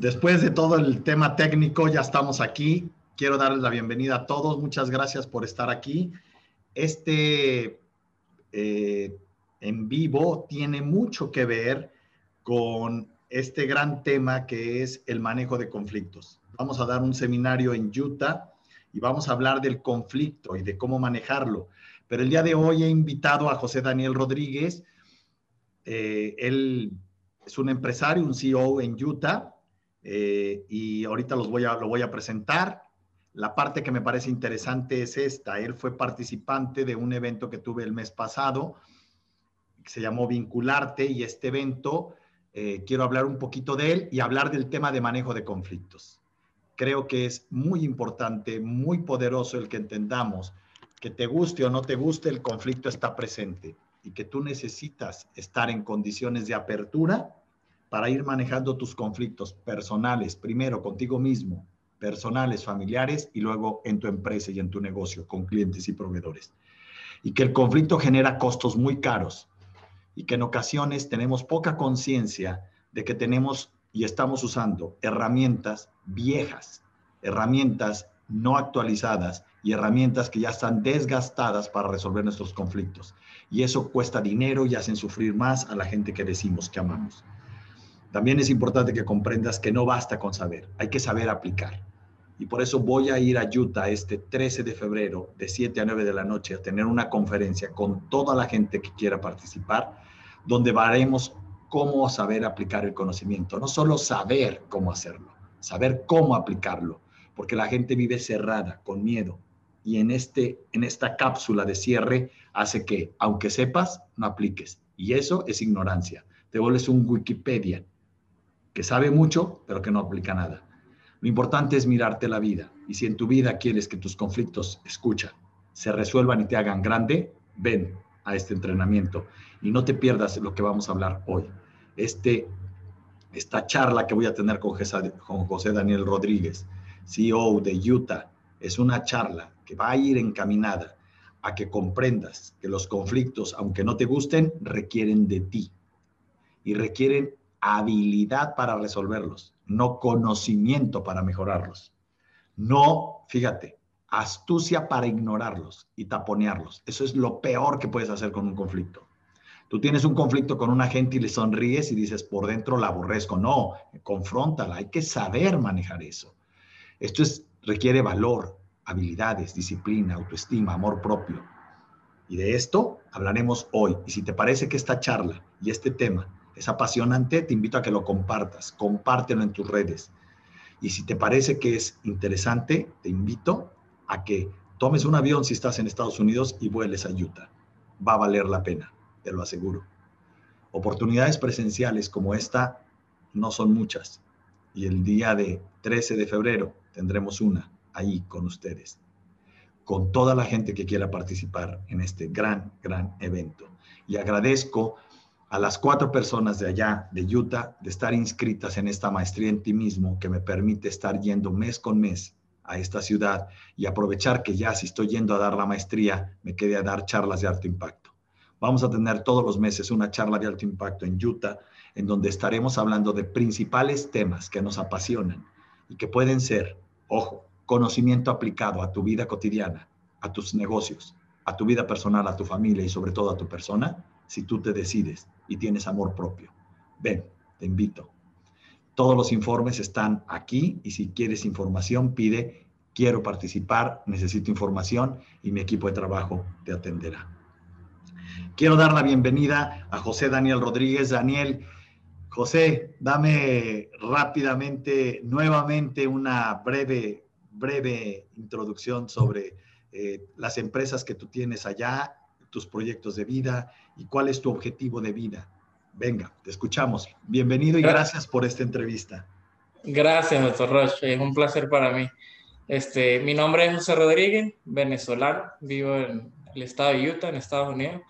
Después de todo el tema técnico, ya estamos aquí. Quiero darles la bienvenida a todos. Muchas gracias por estar aquí. Este eh, en vivo tiene mucho que ver con este gran tema que es el manejo de conflictos. Vamos a dar un seminario en Utah y vamos a hablar del conflicto y de cómo manejarlo. Pero el día de hoy he invitado a José Daniel Rodríguez. Eh, él es un empresario, un CEO en Utah eh, y ahorita los voy a, lo voy a presentar. La parte que me parece interesante es esta. Él fue participante de un evento que tuve el mes pasado, que se llamó Vincularte, y este evento eh, quiero hablar un poquito de él y hablar del tema de manejo de conflictos. Creo que es muy importante, muy poderoso el que entendamos que te guste o no te guste, el conflicto está presente y que tú necesitas estar en condiciones de apertura para ir manejando tus conflictos personales, primero contigo mismo, personales, familiares y luego en tu empresa y en tu negocio con clientes y proveedores. Y que el conflicto genera costos muy caros y que en ocasiones tenemos poca conciencia de que tenemos y estamos usando herramientas viejas, herramientas no actualizadas y herramientas que ya están desgastadas para resolver nuestros conflictos. Y eso cuesta dinero y hacen sufrir más a la gente que decimos que amamos. También es importante que comprendas que no basta con saber, hay que saber aplicar. Y por eso voy a ir a Utah este 13 de febrero de 7 a 9 de la noche a tener una conferencia con toda la gente que quiera participar, donde veremos cómo saber aplicar el conocimiento. No solo saber cómo hacerlo, saber cómo aplicarlo, porque la gente vive cerrada, con miedo. Y en, este, en esta cápsula de cierre hace que, aunque sepas, no apliques. Y eso es ignorancia. Te vuelves un Wikipedia que sabe mucho, pero que no aplica nada. Lo importante es mirarte la vida. Y si en tu vida quieres que tus conflictos, escucha, se resuelvan y te hagan grande, ven a este entrenamiento. Y no te pierdas lo que vamos a hablar hoy. Este, esta charla que voy a tener con José Daniel Rodríguez, CEO de Utah, es una charla que va a ir encaminada a que comprendas que los conflictos, aunque no te gusten, requieren de ti y requieren habilidad para resolverlos, no conocimiento para mejorarlos. No, fíjate, astucia para ignorarlos y taponearlos. Eso es lo peor que puedes hacer con un conflicto. Tú tienes un conflicto con una gente y le sonríes y dices, por dentro la aborrezco. No, confróntala, hay que saber manejar eso. Esto es, requiere valor, habilidades, disciplina, autoestima, amor propio. Y de esto hablaremos hoy. Y si te parece que esta charla y este tema es apasionante, te invito a que lo compartas, compártelo en tus redes. Y si te parece que es interesante, te invito a que tomes un avión si estás en Estados Unidos y vueles a Utah. Va a valer la pena, te lo aseguro. Oportunidades presenciales como esta no son muchas. Y el día de 13 de febrero tendremos una ahí con ustedes, con toda la gente que quiera participar en este gran, gran evento. Y agradezco a las cuatro personas de allá, de Utah, de estar inscritas en esta maestría en ti mismo que me permite estar yendo mes con mes a esta ciudad y aprovechar que ya si estoy yendo a dar la maestría, me quede a dar charlas de alto impacto. Vamos a tener todos los meses una charla de alto impacto en Utah, en donde estaremos hablando de principales temas que nos apasionan y que pueden ser, ojo, conocimiento aplicado a tu vida cotidiana, a tus negocios, a tu vida personal, a tu familia y sobre todo a tu persona, si tú te decides y tienes amor propio. Ven, te invito. Todos los informes están aquí y si quieres información, pide, quiero participar, necesito información y mi equipo de trabajo te atenderá. Quiero dar la bienvenida a José Daniel Rodríguez. Daniel, José, dame rápidamente, nuevamente, una breve, breve introducción sobre eh, las empresas que tú tienes allá tus proyectos de vida y cuál es tu objetivo de vida. Venga, te escuchamos. Bienvenido y gracias por esta entrevista. Gracias, doctor Roche. Es un placer para mí. Este, mi nombre es José Rodríguez, venezolano. Vivo en el estado de Utah, en Estados Unidos.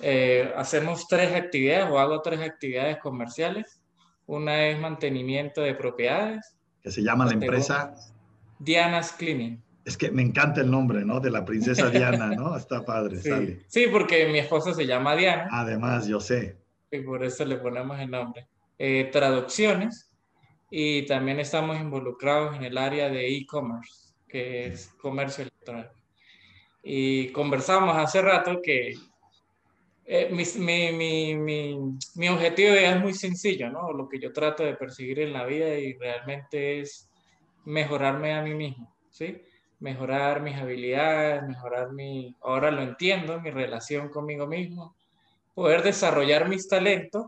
Eh, hacemos tres actividades o hago tres actividades comerciales. Una es mantenimiento de propiedades. Que se llama la empresa Diana's Cleaning. Es que me encanta el nombre, ¿no? De la princesa Diana, ¿no? Está padre, sí. sale. Sí, porque mi esposa se llama Diana. Además, yo sé. Y por eso le ponemos el nombre. Eh, traducciones y también estamos involucrados en el área de e-commerce, que es comercio electrónico. Y conversamos hace rato que eh, mi, mi, mi, mi, objetivo es muy sencillo, ¿no? Lo que yo trato de perseguir en la vida y realmente es mejorarme a mí mismo, ¿sí? Mejorar mis habilidades, mejorar mi, ahora lo entiendo, mi relación conmigo mismo, poder desarrollar mis talentos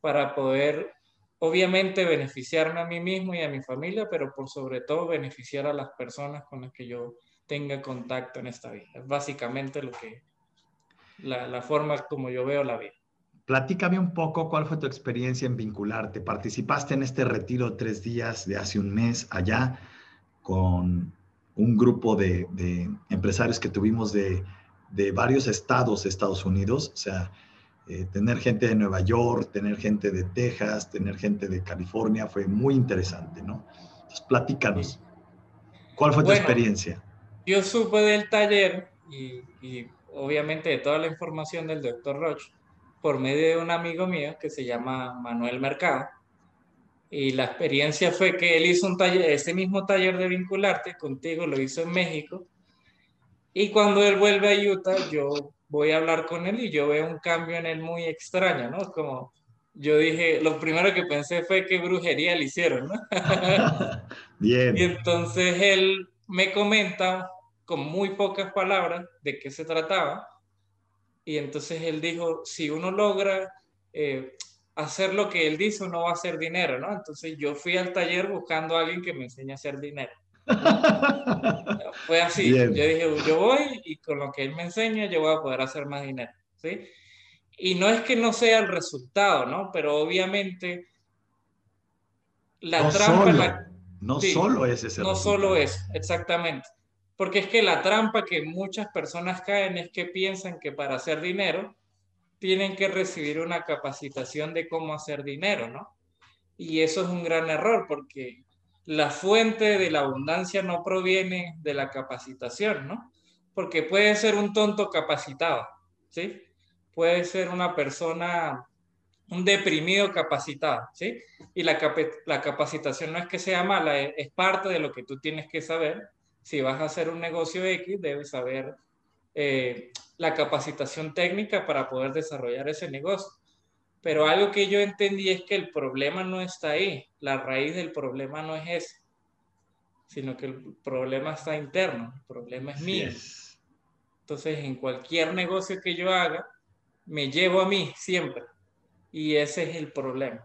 para poder, obviamente, beneficiarme a mí mismo y a mi familia, pero por sobre todo beneficiar a las personas con las que yo tenga contacto en esta vida. Es básicamente lo que, la, forma como yo veo la vida. Platícame un poco cuál fue tu experiencia en vincularte. Participaste en este retiro tres días de hace un mes allá con un grupo de, empresarios que tuvimos de, varios estados de Estados Unidos. O sea, eh, tener gente de Nueva York, tener gente de Texas, tener gente de California fue muy interesante, ¿no? Entonces, platícanos. ¿Cuál fue tu experiencia? Yo supe del taller y obviamente de toda la información del doctor Roche por medio de un amigo mío que se llama Manuel Mercado. Y la experiencia fue que él hizo un taller, ese mismo taller de vincularte contigo, lo hizo en México. Y cuando él vuelve a Utah, yo voy a hablar con él y yo veo un cambio en él muy extraño, ¿no? Como yo dije, lo primero que pensé fue que brujería le hicieron, ¿no? Bien. Y entonces él me comenta con muy pocas palabras de qué se trataba. Y entonces él dijo, si uno logra eh, hacer lo que él dice, uno va a hacer dinero, ¿no? Entonces yo fui al taller buscando a alguien que me enseñe a hacer dinero. Fue así. Yo dije, yo voy y con lo que él me enseña, yo voy a poder hacer más dinero, ¿sí? Y no es que no sea el resultado, ¿no? Pero obviamente la trampa... no solo es ese No solo es, exactamente. Porque es que la trampa que muchas personas caen es que piensan que para hacer dinero tienen que recibir una capacitación de cómo hacer dinero, ¿no? Y eso es un gran error porque la fuente de la abundancia no proviene de la capacitación, ¿no? Porque puede ser un tonto capacitado, ¿sí? Puede ser una persona, un deprimido capacitado, ¿sí? Y la, la capacitación no es que sea mala, es parte de lo que tú tienes que saber si vas a hacer un negocio X, debes saber eh, la capacitación técnica para poder desarrollar ese negocio. Pero algo que yo entendí es que el problema no está ahí, la raíz del problema no es ese, sino que el problema está interno, el problema es mío. Entonces, en cualquier negocio que yo haga, me llevo a mí siempre. Y ese es el problema.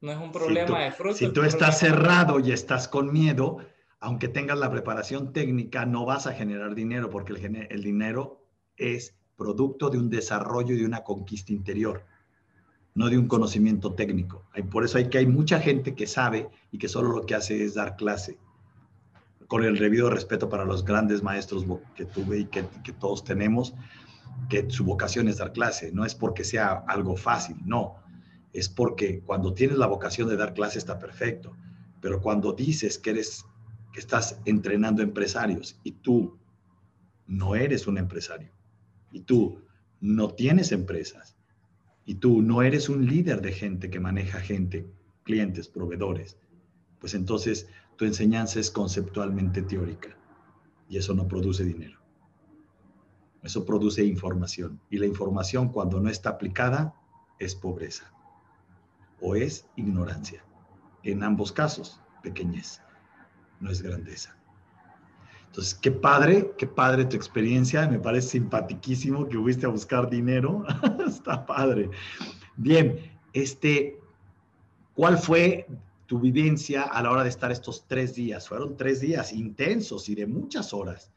No es un problema de fruto. Si tú estás cerrado y estás con miedo, aunque tengas la preparación técnica, no vas a generar dinero porque el, dinero es producto de un desarrollo y de una conquista interior, no de un conocimiento técnico. Por eso hay que hay mucha gente que sabe y que solo lo que hace es dar clase. Con el debido respeto para los grandes maestros que tuve y que, que todos tenemos, que su vocación es dar clase, no es porque sea algo fácil, no, es porque cuando tienes la vocación de dar clase está perfecto, pero cuando dices que eres estás entrenando empresarios y tú no eres un empresario y tú no tienes empresas y tú no eres un líder de gente que maneja gente, clientes, proveedores, pues entonces tu enseñanza es conceptualmente teórica y eso no produce dinero. Eso produce información y la información cuando no está aplicada es pobreza o es ignorancia. En ambos casos, pequeñez no es grandeza. Entonces, qué padre, qué padre tu experiencia. Me parece simpatiquísimo que fuiste a buscar dinero. Está padre. Bien, este, ¿cuál fue tu vivencia a la hora de estar estos tres días? Fueron tres días intensos y de muchas horas.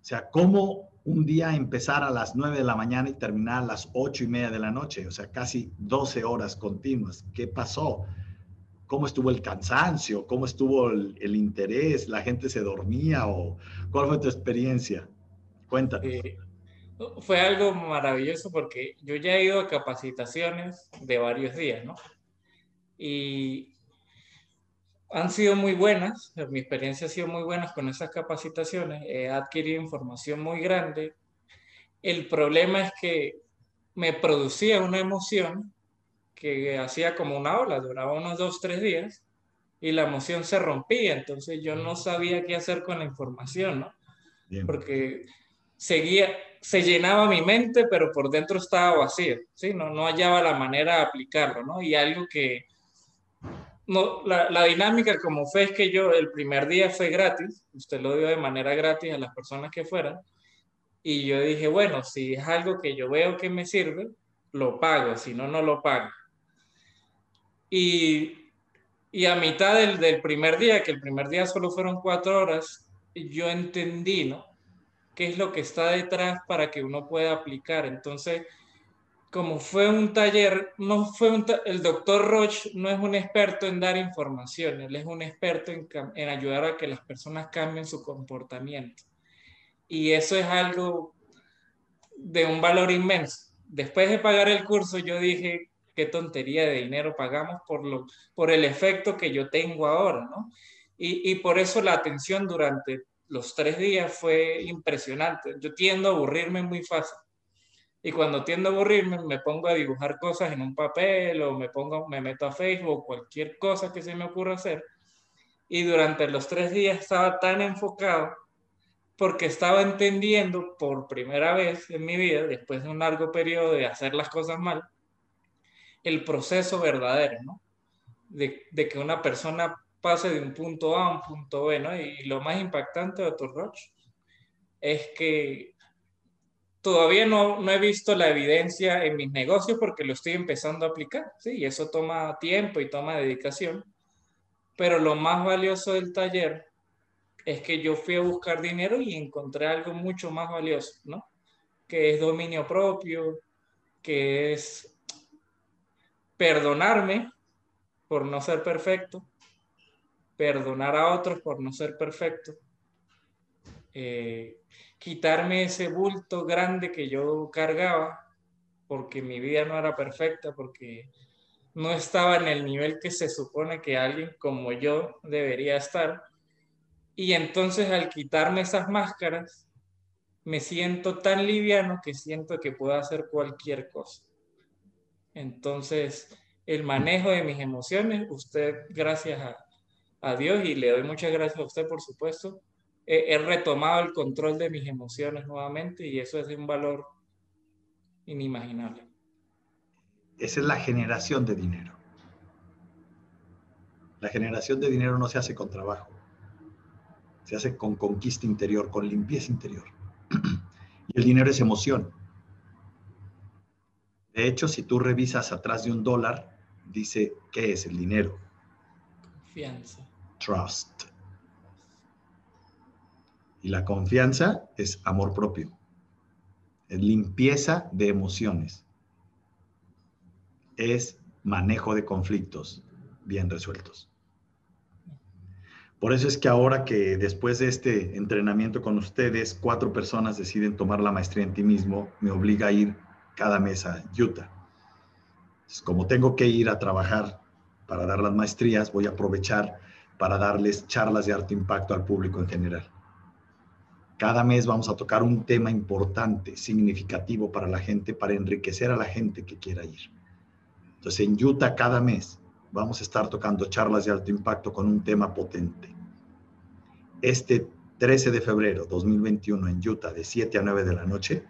O sea, ¿cómo un día empezar a las nueve de la mañana y terminar a las ocho y media de la noche? O sea, casi 12 horas continuas. ¿Qué pasó? Cómo estuvo el cansancio, cómo estuvo el, interés, la gente se dormía o cuál fue tu experiencia. Cuéntame. Eh, fue algo maravilloso porque yo ya he ido a capacitaciones de varios días, ¿no? Y han sido muy buenas, mi experiencia ha sido muy buena con esas capacitaciones, he adquirido información muy grande. El problema es que me producía una emoción que hacía como una ola, duraba unos dos, tres días, y la emoción se rompía, entonces yo no sabía qué hacer con la información, ¿no? Porque seguía, se llenaba mi mente, pero por dentro estaba vacío, ¿sí? No, no hallaba la manera de aplicarlo, ¿no? Y algo que, no, la, la, dinámica como fue es que yo el primer día fue gratis, usted lo dio de manera gratis a las personas que fueran, y yo dije, bueno, si es algo que yo veo que me sirve, lo pago, si no, no lo pago. Y, y a mitad del, del, primer día, que el primer día solo fueron cuatro horas, yo entendí, ¿no? ¿Qué es lo que está detrás para que uno pueda aplicar? Entonces, como fue un taller, no fue un el doctor Roche no es un experto en dar información, él es un experto en, en ayudar a que las personas cambien su comportamiento. Y eso es algo de un valor inmenso. Después de pagar el curso, yo dije, qué tontería de dinero pagamos por, lo, por el efecto que yo tengo ahora, ¿no? Y, y por eso la atención durante los tres días fue impresionante. Yo tiendo a aburrirme muy fácil. Y cuando tiendo a aburrirme, me pongo a dibujar cosas en un papel o me, pongo, me meto a Facebook, cualquier cosa que se me ocurra hacer. Y durante los tres días estaba tan enfocado porque estaba entendiendo por primera vez en mi vida, después de un largo periodo de hacer las cosas mal, el proceso verdadero, ¿no? De, de que una persona pase de un punto A a un punto B, ¿no? Y lo más impactante, doctor Roche, es que todavía no, no he visto la evidencia en mis negocios porque lo estoy empezando a aplicar, ¿sí? Y eso toma tiempo y toma dedicación. Pero lo más valioso del taller es que yo fui a buscar dinero y encontré algo mucho más valioso, ¿no? Que es dominio propio, que es perdonarme por no ser perfecto, perdonar a otros por no ser perfecto, eh, quitarme ese bulto grande que yo cargaba porque mi vida no era perfecta, porque no estaba en el nivel que se supone que alguien como yo debería estar y entonces al quitarme esas máscaras, me siento tan liviano que siento que puedo hacer cualquier cosa. Entonces, el manejo de mis emociones, usted, gracias a, Dios, y le doy muchas gracias a usted, por supuesto, he, retomado el control de mis emociones nuevamente y eso es un valor inimaginable. Esa es la generación de dinero. La generación de dinero no se hace con trabajo se hace con conquista interior, con limpieza interior. y el dinero es emoción. De hecho, si tú revisas atrás de un dólar, dice, ¿qué es el dinero? Confianza. Trust. Y la confianza es amor propio. Es limpieza de emociones. Es manejo de conflictos bien resueltos. Por eso es que ahora que después de este entrenamiento con ustedes, cuatro personas deciden tomar la maestría en ti mismo, me obliga a ir cada mes a Utah. como tengo que ir a trabajar para dar las maestrías, voy a aprovechar para darles charlas de alto impacto al público en general. Cada mes vamos a tocar un tema importante, significativo para la gente, para enriquecer a la gente que quiera ir. Entonces, en Utah cada mes vamos a estar tocando charlas de alto impacto con un tema potente. Este 13 de febrero 2021 en Utah de 7 a 9 de la noche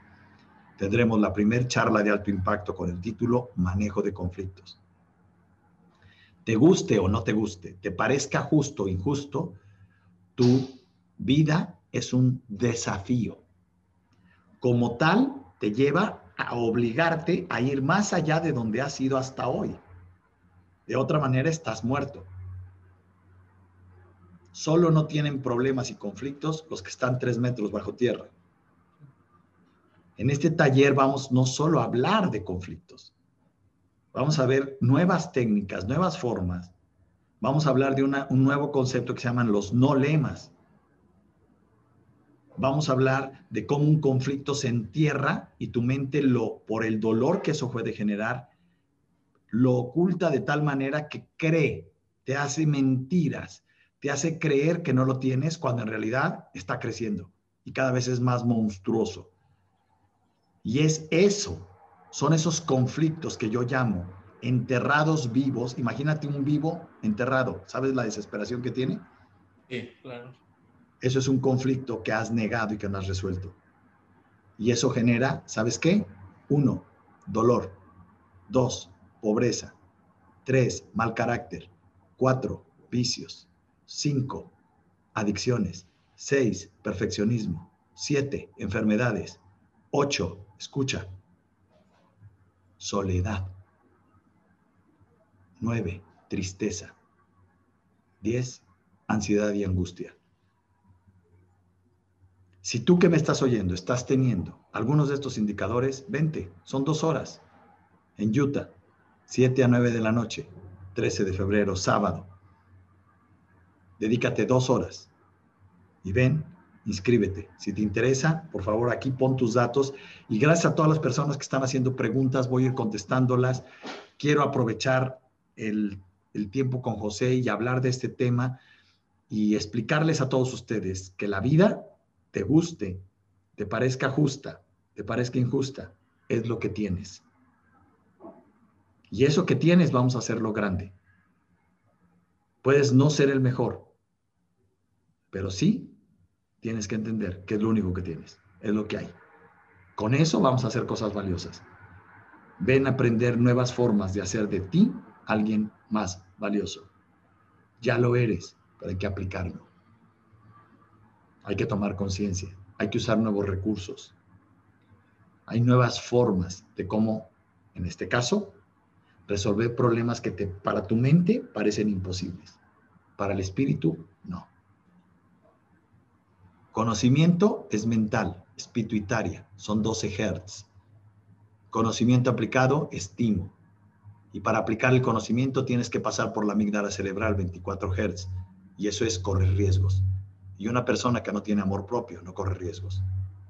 tendremos la primera charla de alto impacto con el título Manejo de conflictos. Te guste o no te guste, te parezca justo o injusto, tu vida es un desafío. Como tal, te lleva a obligarte a ir más allá de donde has ido hasta hoy. De otra manera, estás muerto. Solo no tienen problemas y conflictos los que están tres metros bajo tierra. En este taller vamos no solo a hablar de conflictos, vamos a ver nuevas técnicas, nuevas formas. Vamos a hablar de un nuevo concepto que se llaman los no lemas. Vamos a hablar de cómo un conflicto se entierra y tu mente lo, por el dolor que eso puede generar, lo oculta de tal manera que cree, te hace mentiras, te hace creer que no lo tienes cuando en realidad está creciendo y cada vez es más monstruoso. Y es eso, son esos conflictos que yo llamo enterrados vivos. Imagínate un vivo enterrado. ¿Sabes la desesperación que tiene? Sí, claro. Eso es un conflicto que has negado y que no has resuelto. Y eso genera, ¿sabes qué? Uno, dolor. Dos, pobreza. Tres, mal carácter. Cuatro, vicios. Cinco, adicciones. Seis, perfeccionismo. Siete, enfermedades. Ocho, escucha, soledad. Nueve, tristeza. Diez, ansiedad y angustia. Si tú que me estás oyendo estás teniendo algunos de estos indicadores, vente, son dos horas en Utah, 7 a 9 de la noche, 13 de febrero, sábado. Dedícate dos horas y ven, inscríbete. Si te interesa, por favor, aquí pon tus datos. Y gracias a todas las personas que están haciendo preguntas, voy a ir contestándolas. Quiero aprovechar el, el tiempo con José y hablar de este tema y explicarles a todos ustedes que la vida te guste, te parezca justa, te parezca injusta, es lo que tienes. Y eso que tienes vamos a hacerlo grande. Puedes no ser el mejor, pero sí tienes que entender que es lo único que tienes, es lo que hay. Con eso vamos a hacer cosas valiosas. Ven a aprender nuevas formas de hacer de ti alguien más valioso. Ya lo eres, pero hay que aplicarlo. Hay que tomar conciencia, hay que usar nuevos recursos. Hay nuevas formas de cómo, en este caso, resolver problemas que te, para tu mente parecen imposibles. Para el espíritu. Conocimiento es mental, es pituitaria, son 12 Hz. Conocimiento aplicado, estimo. Y para aplicar el conocimiento tienes que pasar por la amígdala cerebral, 24 Hz. Y eso es correr riesgos. Y una persona que no tiene amor propio no corre riesgos,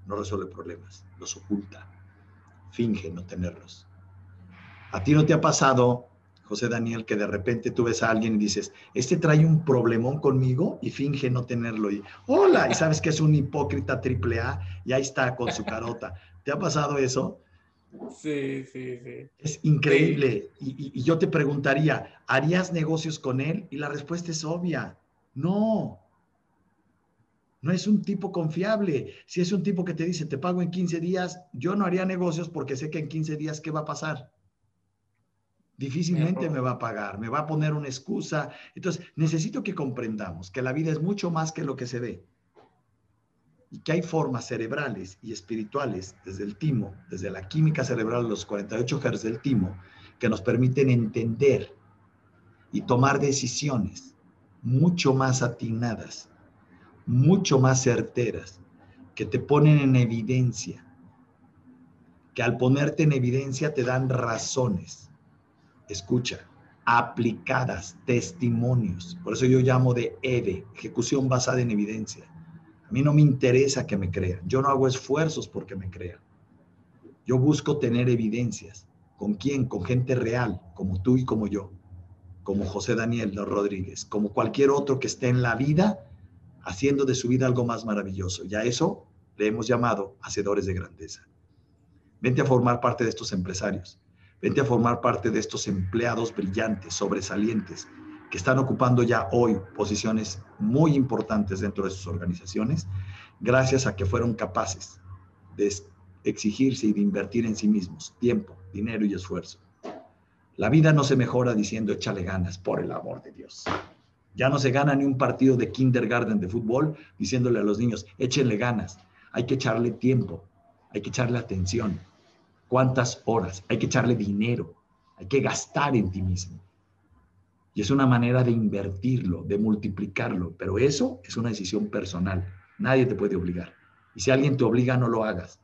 no resuelve problemas, los oculta, finge no tenerlos. ¿A ti no te ha pasado, José Daniel, que de repente tú ves a alguien y dices, este trae un problemón conmigo y finge no tenerlo? Y hola, y sabes que es un hipócrita triple A y ahí está con su carota. ¿Te ha pasado eso? Sí, sí, sí. Es increíble. Y, y, yo te preguntaría, ¿harías negocios con él? Y la respuesta es obvia. No, no es un tipo confiable. Si es un tipo que te dice, te pago en 15 días, yo no haría negocios porque sé que en 15 días, ¿qué va a pasar? Difícilmente me va a pagar, me va a poner una excusa. Entonces, necesito que comprendamos que la vida es mucho más que lo que se ve. Y que hay formas cerebrales y espirituales desde el timo, desde la química cerebral, los 48 Hz del timo, que nos permiten entender y tomar decisiones mucho más atinadas mucho más certeras, que te ponen en evidencia, que al ponerte en evidencia te dan razones. Escucha, aplicadas, testimonios. Por eso yo llamo de EVE, ejecución basada en evidencia. A mí no me interesa que me crean. Yo no hago esfuerzos porque me crean. Yo busco tener evidencias. ¿Con quién? Con gente real, como tú y como yo, como José Daniel Rodríguez, como cualquier otro que esté en la vida haciendo de su vida algo más maravilloso. Y a eso le hemos llamado hacedores de grandeza. Vente a formar parte de estos empresarios. Vente a formar parte de estos empleados brillantes, sobresalientes, que están ocupando ya hoy posiciones muy importantes dentro de sus organizaciones, gracias a que fueron capaces de exigirse y de invertir en sí mismos tiempo, dinero y esfuerzo. La vida no se mejora diciendo échale ganas, por el amor de Dios. Ya no se gana ni un partido de kindergarten de fútbol diciéndole a los niños, échenle ganas, hay que echarle tiempo, hay que echarle atención. ¿Cuántas horas? Hay que echarle dinero, hay que gastar en ti mismo. Y es una manera de invertirlo, de multiplicarlo, pero eso es una decisión personal. Nadie te puede obligar. Y si alguien te obliga, no lo hagas.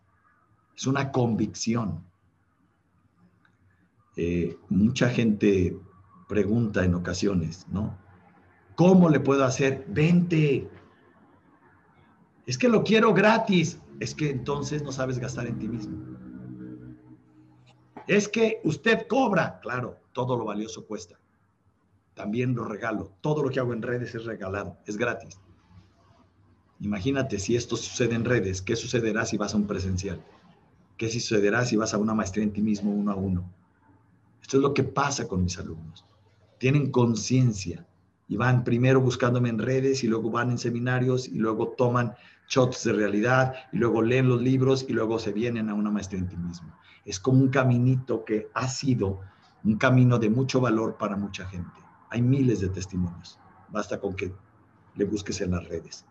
Es una convicción. Eh, mucha gente pregunta en ocasiones, ¿no? ¿Cómo le puedo hacer? Vente. Es que lo quiero gratis. Es que entonces no sabes gastar en ti mismo. Es que usted cobra. Claro, todo lo valioso cuesta. También lo regalo. Todo lo que hago en redes es regalado, es gratis. Imagínate si esto sucede en redes, ¿qué sucederá si vas a un presencial? ¿Qué sucederá si vas a una maestría en ti mismo uno a uno? Esto es lo que pasa con mis alumnos. Tienen conciencia y van primero buscándome en redes y luego van en seminarios y luego toman shots de realidad y luego leen los libros y luego se vienen a una maestría en ti mismo. Es como un caminito que ha sido un camino de mucho valor para mucha gente. Hay miles de testimonios. Basta con que le busques en las redes.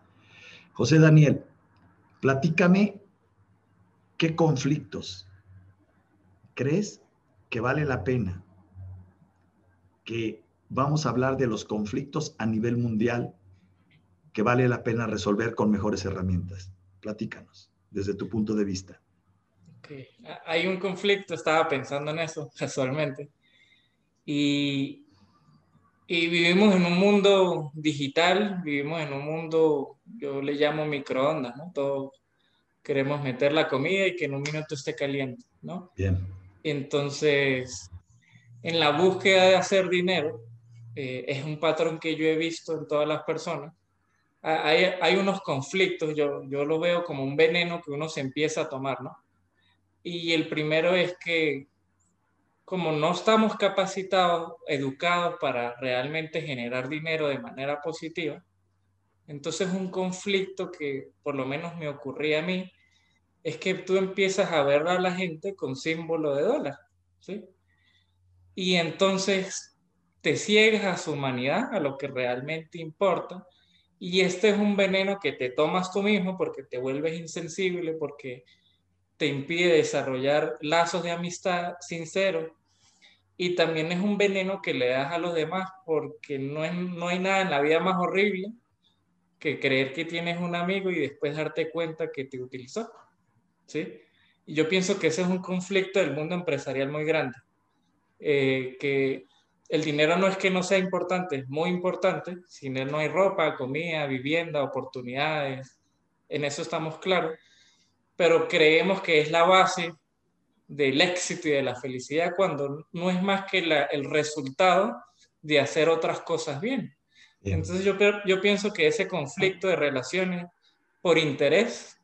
José Daniel, platícame qué conflictos crees que vale la pena que vamos a hablar de los conflictos a nivel mundial que vale la pena resolver con mejores herramientas. Platícanos desde tu punto de vista. Hay un conflicto, estaba pensando en eso casualmente, y, y vivimos en un mundo digital, vivimos en un mundo, yo le llamo microondas, ¿no? Todos queremos meter la comida y que en un minuto esté caliente, ¿no? Bien. Entonces, en la búsqueda de hacer dinero, eh, es un patrón que yo he visto en todas las personas. Hay, unos conflictos, yo, yo lo veo como un veneno que uno se empieza a tomar, ¿no? Y el primero es que como no estamos capacitados, educados para realmente generar dinero de manera positiva, entonces un conflicto que por lo menos me ocurría a mí es que tú empiezas a ver a la gente con símbolo de dólar, ¿sí? Y entonces te ciegas a su humanidad, a lo que realmente importa, y este es un veneno que te tomas tú mismo porque te vuelves insensible, porque te impide desarrollar lazos de amistad sinceros y también es un veneno que le das a los demás porque no, es, no hay nada en la vida más horrible que creer que tienes un amigo y después darte cuenta que te utilizó. ¿sí? Y yo pienso que ese es un conflicto del mundo empresarial muy grande, eh, que el dinero no es que no sea importante, es muy importante, sin él no hay ropa, comida, vivienda, oportunidades, en eso estamos claros, pero creemos que es la base del éxito y de la felicidad cuando no es más que el resultado de hacer otras cosas bien. Entonces yo, yo pienso que ese conflicto de relaciones por interés,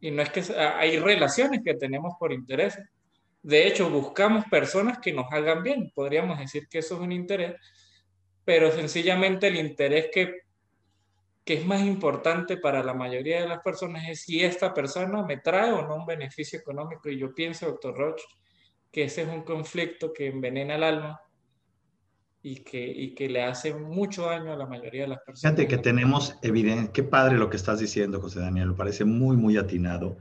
y no es que hay relaciones que tenemos por interés, de hecho buscamos personas que nos hagan bien, podríamos decir que eso es un interés, pero sencillamente el interés que que es más importante para la mayoría de las personas es si esta persona me trae o no un beneficio económico. Y yo pienso, doctor Roche, que ese es un conflicto que envenena el alma y que, y que le hace mucho daño a la mayoría de las personas. Fíjate que tenemos evidencia, qué padre lo que estás diciendo, José Daniel, me parece muy, muy atinado,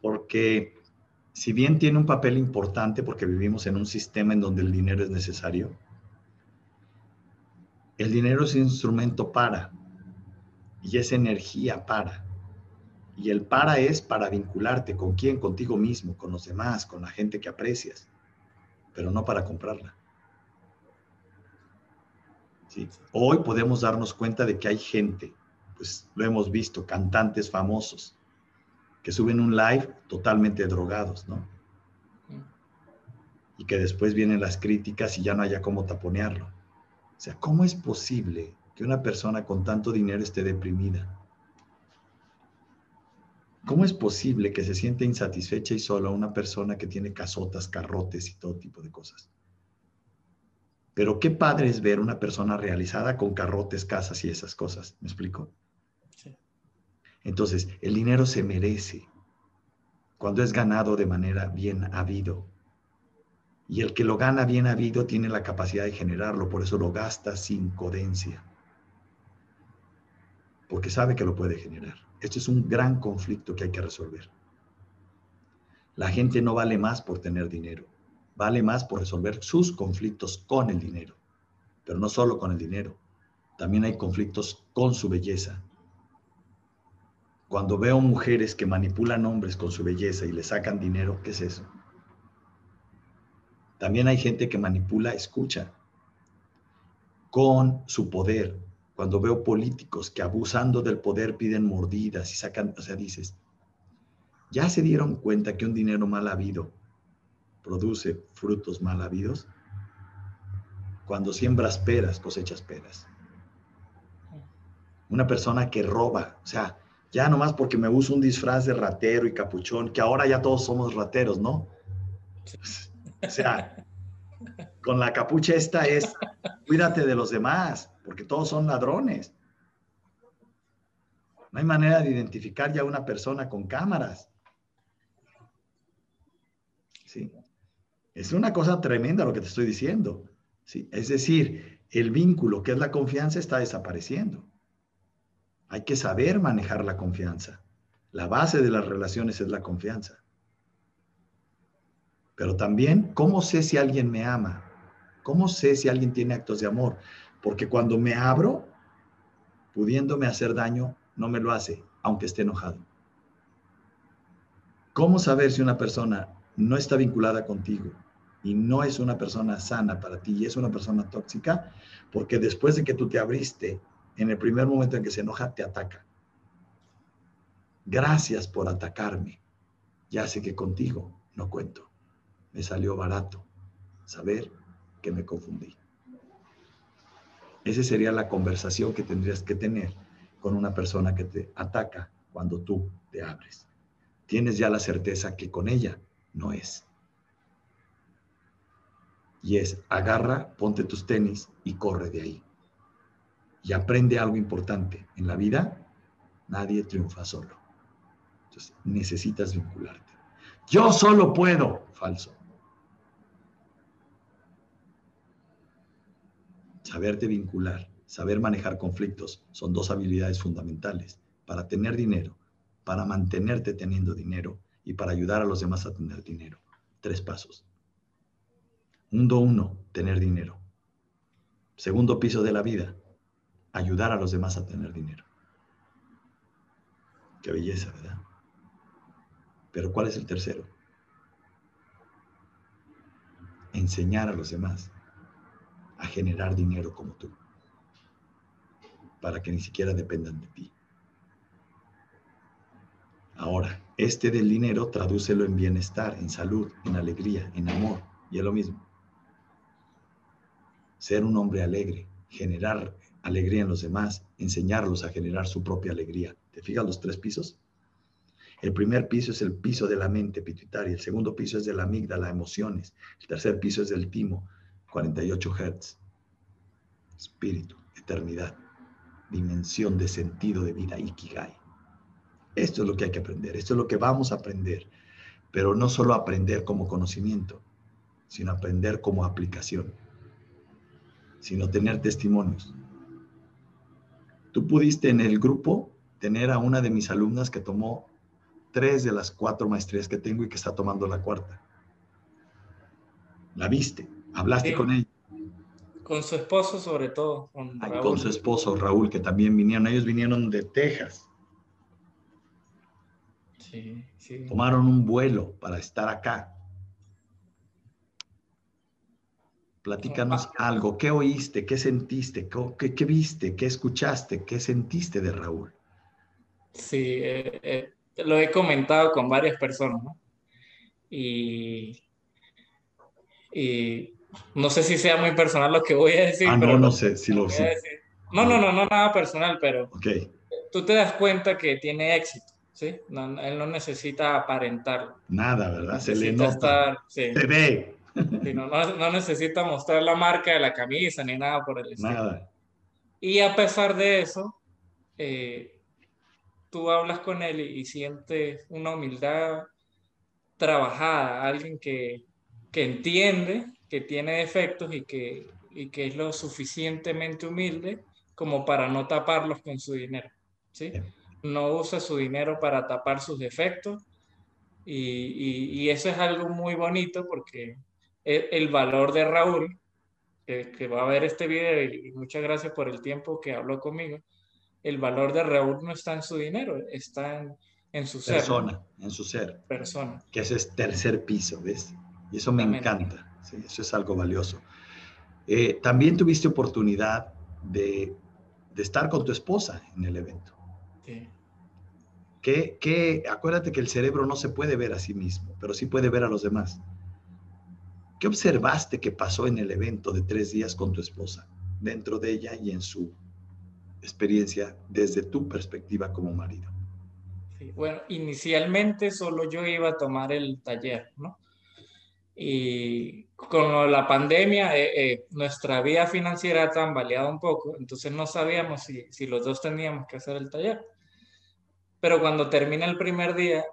porque si bien tiene un papel importante porque vivimos en un sistema en donde el dinero es necesario, el dinero es instrumento para, y esa energía para. Y el para es para vincularte con quién, contigo mismo, con los demás, con la gente que aprecias, pero no para comprarla. Hoy podemos darnos cuenta de que hay gente, pues lo hemos visto, cantantes famosos, que suben un live totalmente drogados, ¿no? Y que después vienen las críticas y ya no haya cómo taponearlo. O sea, ¿cómo es posible que una persona con tanto dinero esté deprimida? ¿Cómo es posible que se siente insatisfecha y sola una persona que tiene casotas, carrotes y todo tipo de cosas? Pero qué padre es ver una persona realizada con carrotes, casas y esas cosas. ¿Me explico? Entonces, el dinero se merece cuando es ganado de manera bien habido. Y el que lo gana bien habido tiene la capacidad de generarlo, por eso lo gasta sin codencia porque sabe que lo puede generar. Este es un gran conflicto que hay que resolver. La gente no vale más por tener dinero, vale más por resolver sus conflictos con el dinero, pero no solo con el dinero, también hay conflictos con su belleza. Cuando veo mujeres que manipulan hombres con su belleza y le sacan dinero, ¿qué es eso? También hay gente que manipula, escucha, con su poder, cuando veo políticos que abusando del poder piden mordidas y sacan, o sea, dices, ya se dieron cuenta que un dinero mal habido produce frutos mal habidos. Cuando siembras peras, cosechas peras. Una persona que roba, o sea, ya nomás porque me uso un disfraz de ratero y capuchón, que ahora ya todos somos rateros, ¿no? O sea, con la capucha esta es, cuídate de los demás, porque todos son ladrones. No hay manera de identificar ya una persona con cámaras. ¿Sí? Es una cosa tremenda lo que te estoy diciendo. ¿Sí? Es decir, el vínculo que es la confianza está desapareciendo. Hay que saber manejar la confianza. La base de las relaciones es la confianza. Pero también, ¿cómo sé si alguien me ama? ¿Cómo sé si alguien tiene actos de amor? Porque cuando me abro, pudiéndome hacer daño, no me lo hace, aunque esté enojado. ¿Cómo saber si una persona no está vinculada contigo y no es una persona sana para ti y es una persona tóxica? Porque después de que tú te abriste, en el primer momento en que se enoja, te ataca. Gracias por atacarme. Ya sé que contigo no cuento. Me salió barato saber que me confundí. Esa sería la conversación que tendrías que tener con una persona que te ataca cuando tú te abres. Tienes ya la certeza que con ella no es. Y es, agarra, ponte tus tenis y corre de ahí. Y aprende algo importante. En la vida, nadie triunfa solo. Entonces, necesitas vincularte. Yo solo puedo. Falso. Saberte vincular saber manejar conflictos son dos habilidades fundamentales para tener dinero, para mantenerte teniendo dinero y para ayudar a los demás a tener dinero. Tres pasos. Mundo uno, tener dinero. Segundo piso de la vida, ayudar a los demás a tener dinero. Qué belleza, ¿verdad? Pero ¿cuál es el tercero? Enseñar a los demás a generar dinero como tú para que ni siquiera dependan de ti. Ahora, este del dinero tradúcelo en bienestar, en salud, en alegría, en amor, y es lo mismo. Ser un hombre alegre, generar alegría en los demás, enseñarlos a generar su propia alegría. ¿Te fijas los tres pisos? El primer piso es el piso de la mente pituitaria, el segundo piso es de la amígdala, emociones, el tercer piso es del timo, 48 Hz, espíritu, eternidad dimensión de sentido de vida, Ikigai. Esto es lo que hay que aprender, esto es lo que vamos a aprender, pero no solo aprender como conocimiento, sino aprender como aplicación, sino tener testimonios. Tú pudiste en el grupo tener a una de mis alumnas que tomó tres de las cuatro maestrías que tengo y que está tomando la cuarta. La viste, hablaste con ella. Con su esposo sobre todo. Con, con su esposo Raúl, que también vinieron. Ellos vinieron de Texas. Sí, sí. Tomaron un vuelo para estar acá. Platícanos algo. ¿Qué oíste? ¿Qué sentiste? ¿Qué, qué, viste? ¿Qué escuchaste? ¿Qué sentiste de Raúl? Sí, eh, eh, lo he comentado con varias personas, ¿no? Y, y no sé si sea muy personal lo que voy a decir. Ah, no, no sé, si lo sé. No, no, no, no, nada personal, pero okay. tú te das cuenta que tiene éxito, ¿sí? él no necesita aparentarlo. Nada, ¿verdad? Se le nota. Se ve. No, no, necesita mostrar la marca de la camisa ni nada por el estilo. Nada. Y a pesar de eso, eh, tú hablas con él y, y sientes una humildad trabajada, alguien que, que entiende que tiene defectos y que, y que es lo suficientemente humilde como para no taparlos con su dinero. ¿sí? No usa su dinero para tapar sus defectos y, y, eso es algo muy bonito porque el, el valor de Raúl, que, que, va a ver este video y, muchas gracias por el tiempo que habló conmigo, el valor de Raúl no está en su dinero, está en, en su ser. Persona, en su ser. Persona. Que ese es tercer piso, ¿ves? Y eso me encanta eso es algo valioso. Eh, también tuviste oportunidad de, estar con tu esposa en el evento. Sí. Que, acuérdate que el cerebro no se puede ver a sí mismo, pero sí puede ver a los demás. ¿Qué observaste que pasó en el evento de tres días con tu esposa, dentro de ella y en su experiencia desde tu perspectiva como marido? bueno, inicialmente solo yo iba a tomar el taller, ¿no? Y con la pandemia, eh, eh, nuestra vida financiera ha tambaleado un poco, entonces no sabíamos si, si los dos teníamos que hacer el taller. Pero cuando termina el primer día,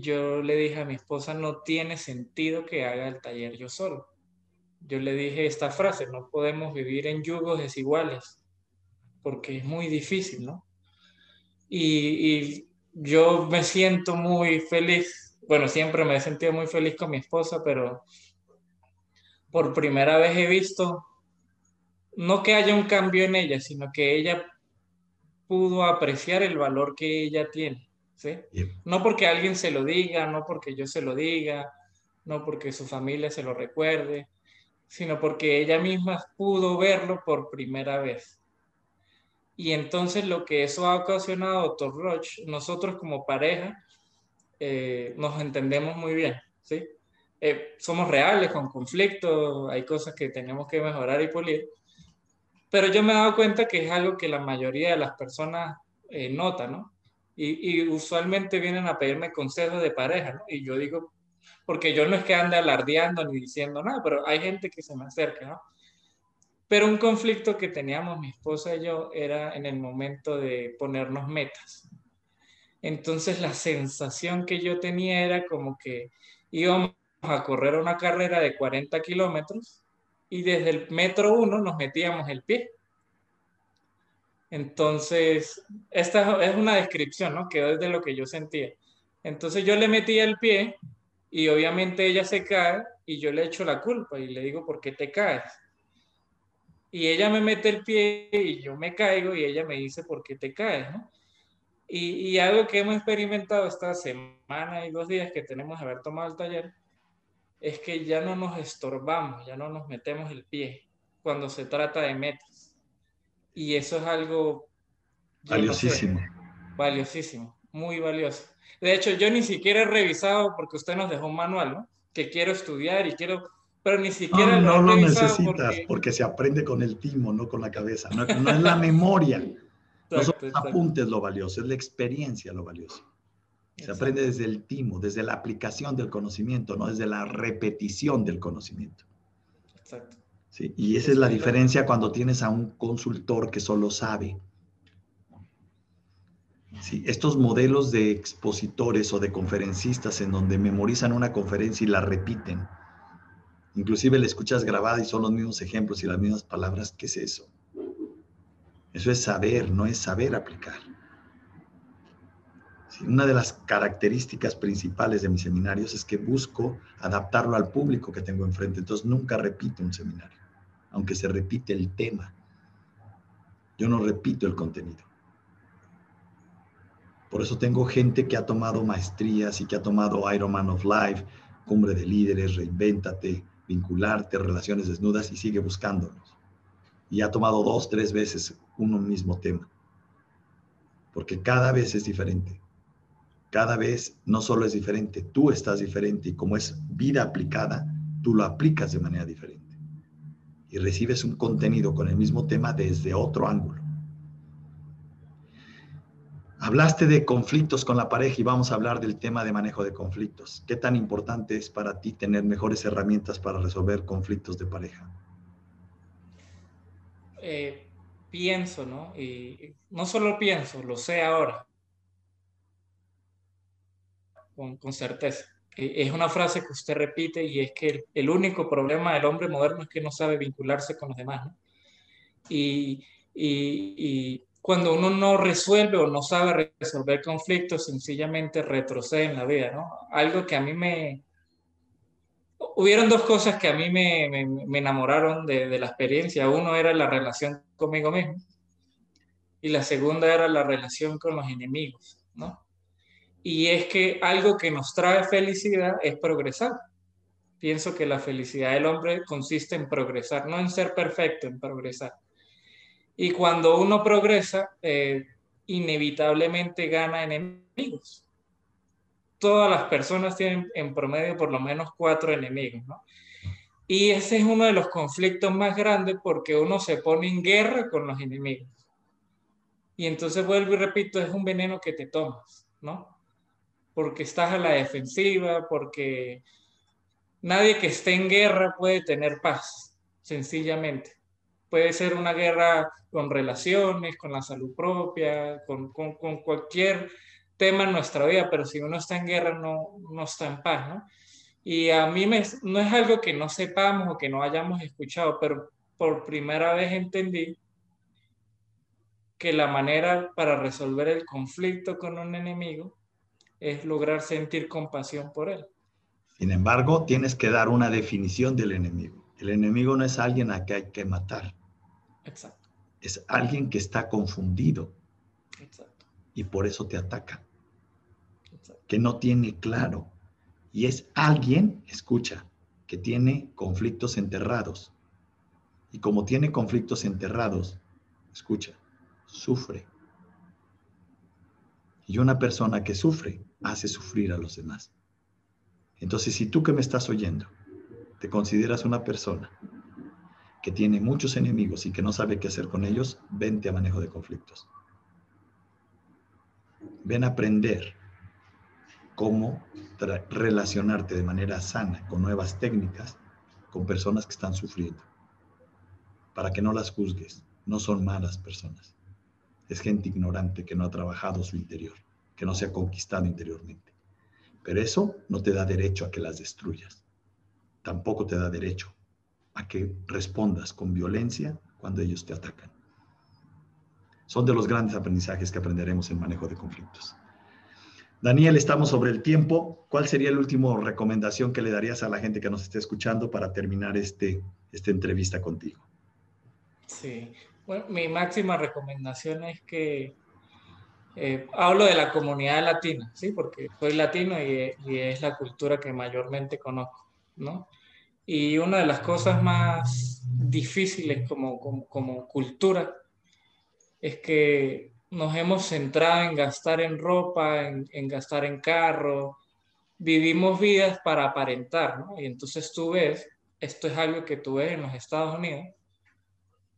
yo le dije a mi esposa, no tiene sentido que haga el taller yo solo. Yo le dije esta frase, no podemos vivir en yugos desiguales, porque es muy difícil, ¿no? Y, yo me siento muy feliz, bueno, siempre me he sentido muy feliz con mi esposa, pero por primera vez he visto, no que haya un cambio en ella, sino que ella pudo apreciar el valor que ella tiene, ¿sí? No porque alguien se lo diga, no porque yo se lo diga, no porque su familia se lo recuerde, sino porque ella misma pudo verlo por primera vez. Y entonces lo que eso ha ocasionado, doctor Roche, nosotros como pareja eh, nos entendemos muy bien, ¿sí? Eh, somos reales con conflictos, hay cosas que tenemos que mejorar y pulir, pero yo me he dado cuenta que es algo que la mayoría de las personas eh, notan, ¿no? Y, usualmente vienen a pedirme consejos de pareja. Y yo digo, porque yo no es que ande alardeando ni diciendo nada, pero hay gente que se me acerca. Pero un conflicto que teníamos mi esposa y yo era en el momento de ponernos metas. Entonces la sensación que yo tenía era como que íbamos a correr una carrera de 40 kilómetros y desde el metro uno nos metíamos el pie. Entonces, esta es una descripción, ¿no? Quedó desde lo que yo sentía. Entonces yo le metía el pie y obviamente ella se cae y yo le echo la culpa y le digo, ¿por qué te caes? Y ella me mete el pie y yo me caigo y ella me dice, ¿por qué te caes? Y, y algo que hemos experimentado esta semana y dos días que tenemos de haber tomado el taller es que ya no nos estorbamos, ya no nos metemos el pie cuando se trata de metas. Y eso es algo... Valiosísimo. valiosísimo, muy valioso. De hecho, yo ni siquiera he revisado, porque usted nos dejó un manual, ¿no? Que quiero estudiar y quiero, pero ni siquiera no, lo, no necesitas, porque... se aprende con el timo, no con la cabeza. No, no es la memoria. no son los apuntes lo valioso, es la experiencia lo valioso. Se aprende desde el timo, desde la aplicación del conocimiento, no desde la repetición del conocimiento. Exacto. Y esa es la diferencia cuando tienes a un consultor que solo sabe. ¿Sí? Estos modelos de expositores o de conferencistas en donde memorizan una conferencia y la repiten, inclusive la escuchas grabada y son los mismos ejemplos y las mismas palabras, ¿qué es eso? Eso es saber, no es saber aplicar. Una de las características principales de mis seminarios es que busco adaptarlo al público que tengo enfrente. Entonces nunca repito un seminario, aunque se repite el tema. Yo no repito el contenido. Por eso tengo gente que ha tomado maestrías y que ha tomado Ironman of Life, Cumbre de Líderes, Reinvéntate, Vincularte, Relaciones Desnudas y sigue buscándolos. Y ha tomado dos, tres veces uno mismo tema. Porque cada vez es diferente cada vez no solo es diferente, tú estás diferente y como es vida aplicada, tú lo aplicas de manera diferente. Y recibes un contenido con el mismo tema desde otro ángulo. Hablaste de conflictos con la pareja y vamos a hablar del tema de manejo de conflictos. ¿Qué tan importante es para ti tener mejores herramientas para resolver conflictos de pareja? Eh, pienso, ¿no? Y no solo pienso, lo sé ahora con, certeza. Es una frase que usted repite y es que el, único problema del hombre moderno es que no sabe vincularse con los demás. Y, y, cuando uno no resuelve o no sabe resolver conflictos, sencillamente retrocede en la vida, ¿no? Algo que a mí me... Hubieron dos cosas que a mí me, me, enamoraron de, de, la experiencia. Uno era la relación conmigo mismo y la segunda era la relación con los enemigos, ¿no? Y es que algo que nos trae felicidad es progresar. Pienso que la felicidad del hombre consiste en progresar, no en ser perfecto, en progresar. Y cuando uno progresa, eh, inevitablemente gana enemigos. Todas las personas tienen en promedio por lo menos cuatro enemigos. Y ese es uno de los conflictos más grandes porque uno se pone en guerra con los enemigos. Y entonces vuelvo y repito, es un veneno que te tomas, ¿no? Porque estás a la defensiva, porque nadie que esté en guerra puede tener paz, sencillamente. Puede ser una guerra con relaciones, con la salud propia, con, cualquier tema en nuestra vida, pero si uno está en guerra no, no está en paz, ¿no? Y a mí me, no es algo que no sepamos o que no hayamos escuchado, pero por primera vez entendí que la manera para resolver el conflicto con un enemigo es lograr sentir compasión por él. Sin embargo, tienes que dar una definición del enemigo. El enemigo no es alguien a que hay que matar. Exacto. Es alguien que está confundido. Exacto. Y por eso te ataca. Exacto. Que no tiene claro. Y es alguien, escucha, que tiene conflictos enterrados. Y como tiene conflictos enterrados, escucha, sufre. Y una persona que sufre hace sufrir a los demás. Entonces, si tú que me estás oyendo, te consideras una persona que tiene muchos enemigos y que no sabe qué hacer con ellos, vente a manejo de conflictos. Ven a aprender cómo relacionarte de manera sana con nuevas técnicas con personas que están sufriendo, para que no las juzgues. No son malas personas. Es gente ignorante que no ha trabajado su interior, que no se ha conquistado interiormente. Pero eso no te da derecho a que las destruyas. Tampoco te da derecho a que respondas con violencia cuando ellos te atacan. Son de los grandes aprendizajes que aprenderemos en manejo de conflictos. Daniel, estamos sobre el tiempo. ¿Cuál sería la última recomendación que le darías a la gente que nos esté escuchando para terminar este, esta entrevista contigo? Sí, bueno, mi máxima recomendación es que eh, hablo de la comunidad latina, ¿sí? Porque soy latino y, es la cultura que mayormente conozco, ¿no? Y una de las cosas más difíciles como, como, cultura es que nos hemos centrado en gastar en ropa, en, gastar en carro, vivimos vidas para aparentar. Y entonces tú ves, esto es algo que tú ves en los Estados Unidos,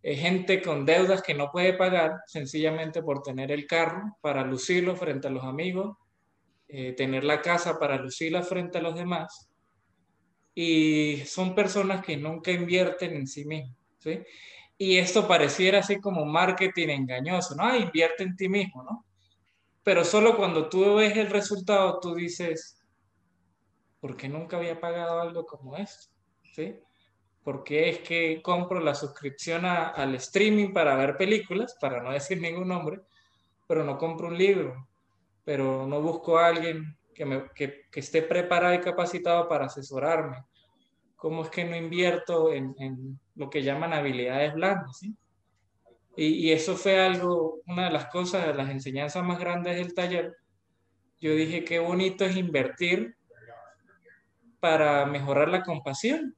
gente con deudas que no puede pagar sencillamente por tener el carro para lucirlo frente a los amigos, eh, tener la casa para lucirla frente a los demás. Y son personas que nunca invierten en sí mismos. Y esto pareciera así como marketing engañoso, ¿no? Ah, invierte en ti mismo, ¿no? Pero solo cuando tú ves el resultado, tú dices, ¿por qué nunca había pagado algo como esto? ¿Sí? Porque es que compro la suscripción al streaming para ver películas, para no decir ningún nombre, pero no compro un libro, pero no busco a alguien que, me, que, que esté preparado y capacitado para asesorarme. ¿Cómo es que no invierto en, en lo que llaman habilidades blandas? ¿sí? Y, y, eso fue algo, una de las cosas, de las enseñanzas más grandes del taller. Yo dije, qué bonito es invertir para mejorar la compasión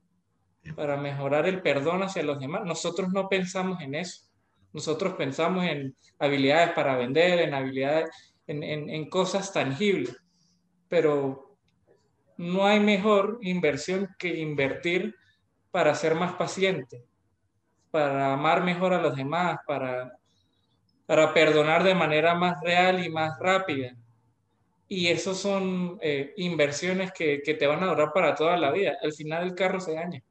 para mejorar el perdón hacia los demás. Nosotros no pensamos en eso. Nosotros pensamos en habilidades para vender, en habilidades, en, cosas tangibles. Pero no hay mejor inversión que invertir para ser más paciente, para amar mejor a los demás, para, para perdonar de manera más real y más rápida. Y esos son eh, inversiones que, que, te van a durar para toda la vida. Al final el carro se daña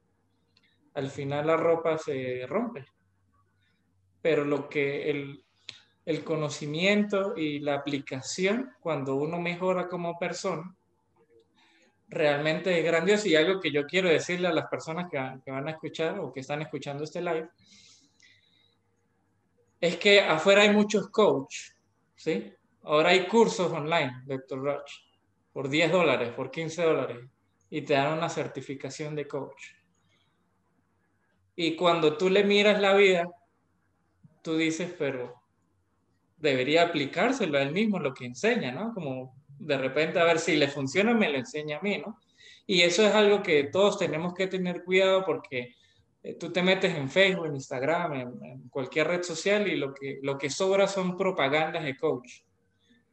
al final la ropa se rompe. Pero lo que el, conocimiento y la aplicación, cuando uno mejora como persona, realmente es grandioso y algo que yo quiero decirle a las personas que, que, van a escuchar o que están escuchando este live es que afuera hay muchos coach, ¿sí? Ahora hay cursos online, Dr. Roach, por 10 dólares, por 15 dólares y te dan una certificación de coach. Y cuando tú le miras la vida, tú dices, pero debería aplicárselo a él mismo lo que enseña, ¿no? Como de repente a ver si le funciona, me lo enseña a mí, ¿no? Y eso es algo que todos tenemos que tener cuidado porque eh, tú te metes en Facebook, en Instagram, en, cualquier red social y lo que, lo que sobra son propagandas de coach,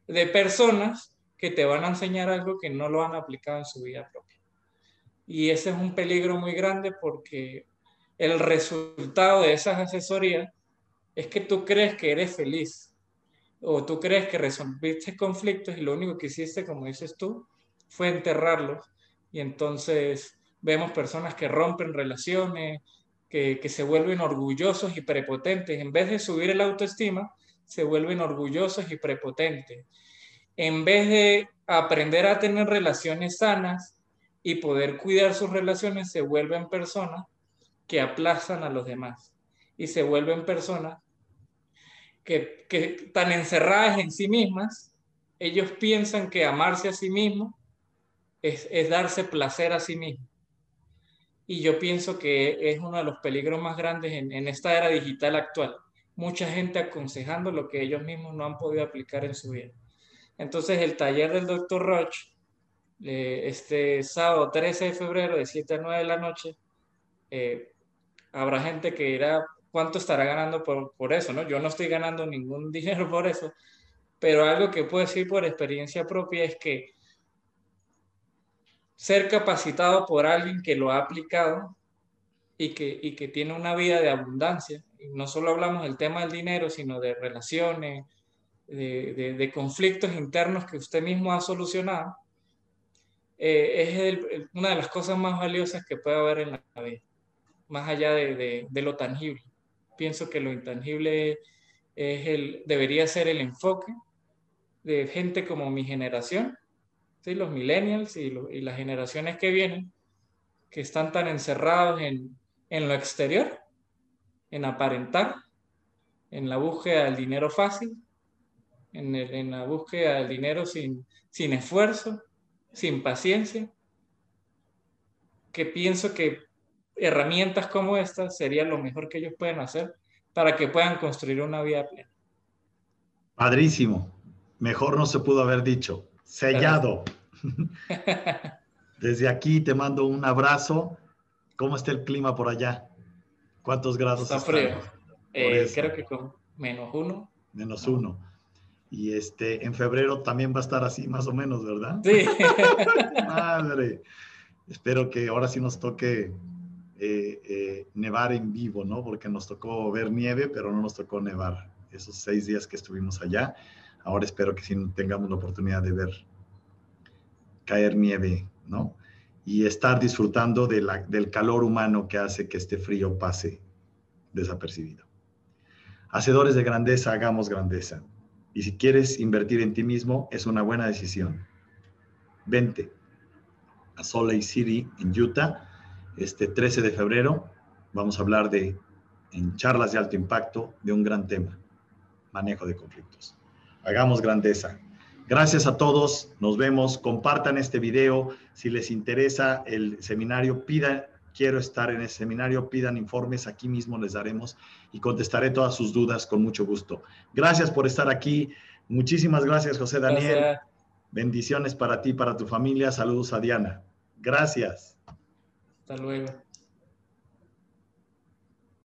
de personas que te van a enseñar algo que no lo han aplicado en su vida propia. Y ese es un peligro muy grande porque el resultado de esas asesorías es que tú crees que eres feliz o tú crees que resolviste conflictos y lo único que hiciste, como dices tú, fue enterrarlos y entonces vemos personas que rompen relaciones, que, que se vuelven orgullosos y prepotentes. En vez de subir el autoestima, se vuelven orgullosos y prepotentes. En vez de aprender a tener relaciones sanas y poder cuidar sus relaciones, se vuelven personas que aplazan a los demás y se vuelven personas que, que están encerradas en sí mismas. Ellos piensan que amarse a sí mismo es, es darse placer a sí mismo. Y yo pienso que es uno de los peligros más grandes en, en esta era digital actual mucha gente aconsejando lo que ellos mismos no han podido aplicar en su vida. Entonces, el taller del doctor Roche, eh, este sábado 13 de febrero, de 7 a 9 de la noche, eh, habrá gente que dirá, ¿cuánto estará ganando por, por eso? ¿no? Yo no estoy ganando ningún dinero por eso, pero algo que puedo decir por experiencia propia es que ser capacitado por alguien que lo ha aplicado y que, y que tiene una vida de abundancia, no solo hablamos del tema del dinero, sino de relaciones, de, conflictos internos que usted mismo ha solucionado, eh, es una de las cosas más valiosas que puede haber en la vida, más allá de, lo tangible. Pienso que lo intangible es el, debería ser el enfoque de gente como mi generación, ¿sí? los millennials y, y las generaciones que vienen, que están tan encerrados en, en lo exterior en aparentar, en la búsqueda del dinero fácil, en, la búsqueda del dinero sin, sin esfuerzo, sin paciencia, que pienso que herramientas como estas serían lo mejor que ellos pueden hacer para que puedan construir una vida plena. Padrísimo. Mejor no se pudo haber dicho. Sellado. Desde aquí te mando un abrazo. ¿Cómo está el clima por allá? ¿Cuántos grados? Está frío. Eh, creo que con menos uno. Menos uno. Y este, en febrero también va a estar así, más o menos, ¿verdad? Sí. Madre. Espero que ahora sí nos toque eh, eh, nevar en vivo, ¿no? Porque nos tocó ver nieve, pero no nos tocó nevar esos seis días que estuvimos allá. Ahora espero que sí tengamos la oportunidad de ver caer nieve, ¿no? y estar disfrutando del calor humano que hace que este frío pase desapercibido. Hacedores de grandeza, hagamos grandeza. Y si quieres invertir en ti mismo, es una buena decisión. Vente a Salt Lake City, en Utah, este 13 de febrero. Vamos a hablar de, en charlas de alto impacto, de un gran tema, manejo de conflictos. Hagamos grandeza. Gracias a todos, nos vemos, compartan este video, si les interesa el seminario, pidan, quiero estar en ese seminario, pidan informes, aquí mismo les daremos y contestaré todas sus dudas con mucho gusto. Gracias por estar aquí, muchísimas gracias José Daniel, bendiciones para ti, para tu familia, saludos a Diana, gracias. Hasta luego.